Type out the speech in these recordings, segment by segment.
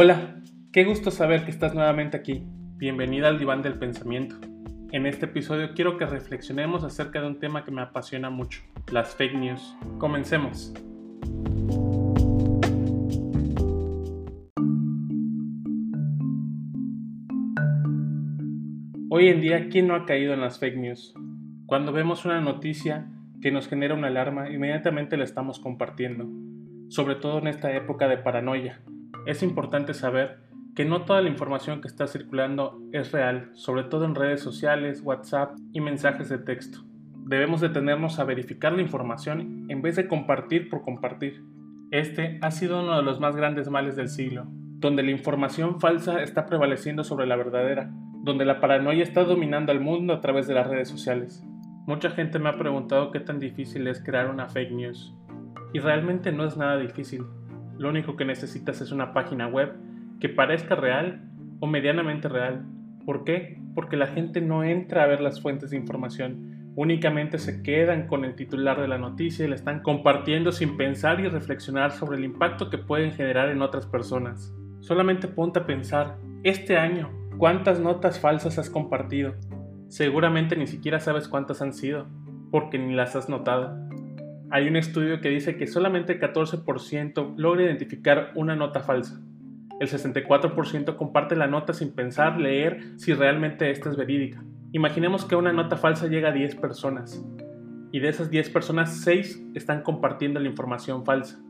Hola, qué gusto saber que estás nuevamente aquí. Bienvenida al diván del pensamiento. En este episodio quiero que reflexionemos acerca de un tema que me apasiona mucho, las fake news. Comencemos. Hoy en día, ¿quién no ha caído en las fake news? Cuando vemos una noticia que nos genera una alarma, inmediatamente la estamos compartiendo, sobre todo en esta época de paranoia, es importante saber que no toda la información que está circulando es real, sobre todo en redes sociales, WhatsApp y mensajes de texto. Debemos detenernos a verificar la información en vez de compartir por compartir. Este ha sido uno de los más grandes males del siglo, donde la información falsa está prevaleciendo sobre la verdadera, donde la paranoia está dominando al mundo a través de las redes sociales. Mucha gente me ha preguntado qué tan difícil es crear una fake news, y realmente no es nada difícil. Lo único que necesitas es una página web que parezca real o medianamente real. ¿Por qué? Porque la gente no entra a ver las fuentes de información, únicamente se quedan con el titular de la noticia y la están compartiendo sin pensar y reflexionar sobre el impacto que pueden generar en otras personas. Solamente ponte a pensar, este año, ¿cuántas notas falsas has compartido? Seguramente ni siquiera sabes cuántas han sido, porque ni las has notado. Hay un estudio que dice que solamente el 14% logra identificar una nota falsa. El 64% comparte la nota sin pensar, leer si realmente esta es verídica. Imaginemos que una nota falsa llega a 10 personas y de esas 10 personas 6 están compartiendo la información falsa.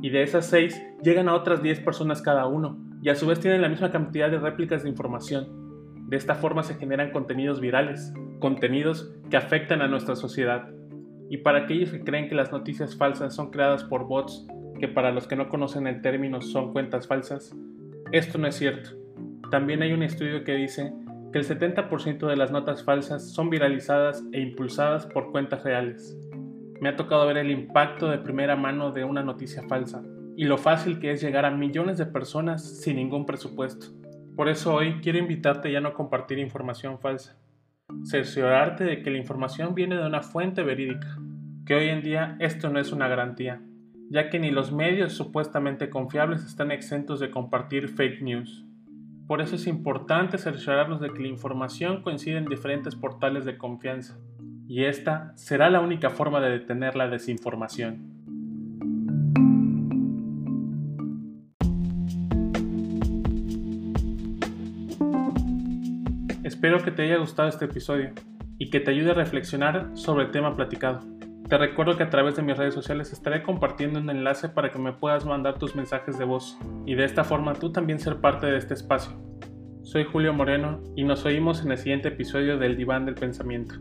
Y de esas 6 llegan a otras 10 personas cada uno y a su vez tienen la misma cantidad de réplicas de información. De esta forma se generan contenidos virales, contenidos que afectan a nuestra sociedad. Y para aquellos que creen que las noticias falsas son creadas por bots, que para los que no conocen el término son cuentas falsas, esto no es cierto. También hay un estudio que dice que el 70% de las notas falsas son viralizadas e impulsadas por cuentas reales. Me ha tocado ver el impacto de primera mano de una noticia falsa y lo fácil que es llegar a millones de personas sin ningún presupuesto. Por eso hoy quiero invitarte ya a no compartir información falsa cerciorarte de que la información viene de una fuente verídica, que hoy en día esto no es una garantía, ya que ni los medios supuestamente confiables están exentos de compartir fake news. Por eso es importante cerciorarnos de que la información coincide en diferentes portales de confianza, y esta será la única forma de detener la desinformación. Espero que te haya gustado este episodio y que te ayude a reflexionar sobre el tema platicado. Te recuerdo que a través de mis redes sociales estaré compartiendo un enlace para que me puedas mandar tus mensajes de voz y de esta forma tú también ser parte de este espacio. Soy Julio Moreno y nos oímos en el siguiente episodio del Diván del Pensamiento.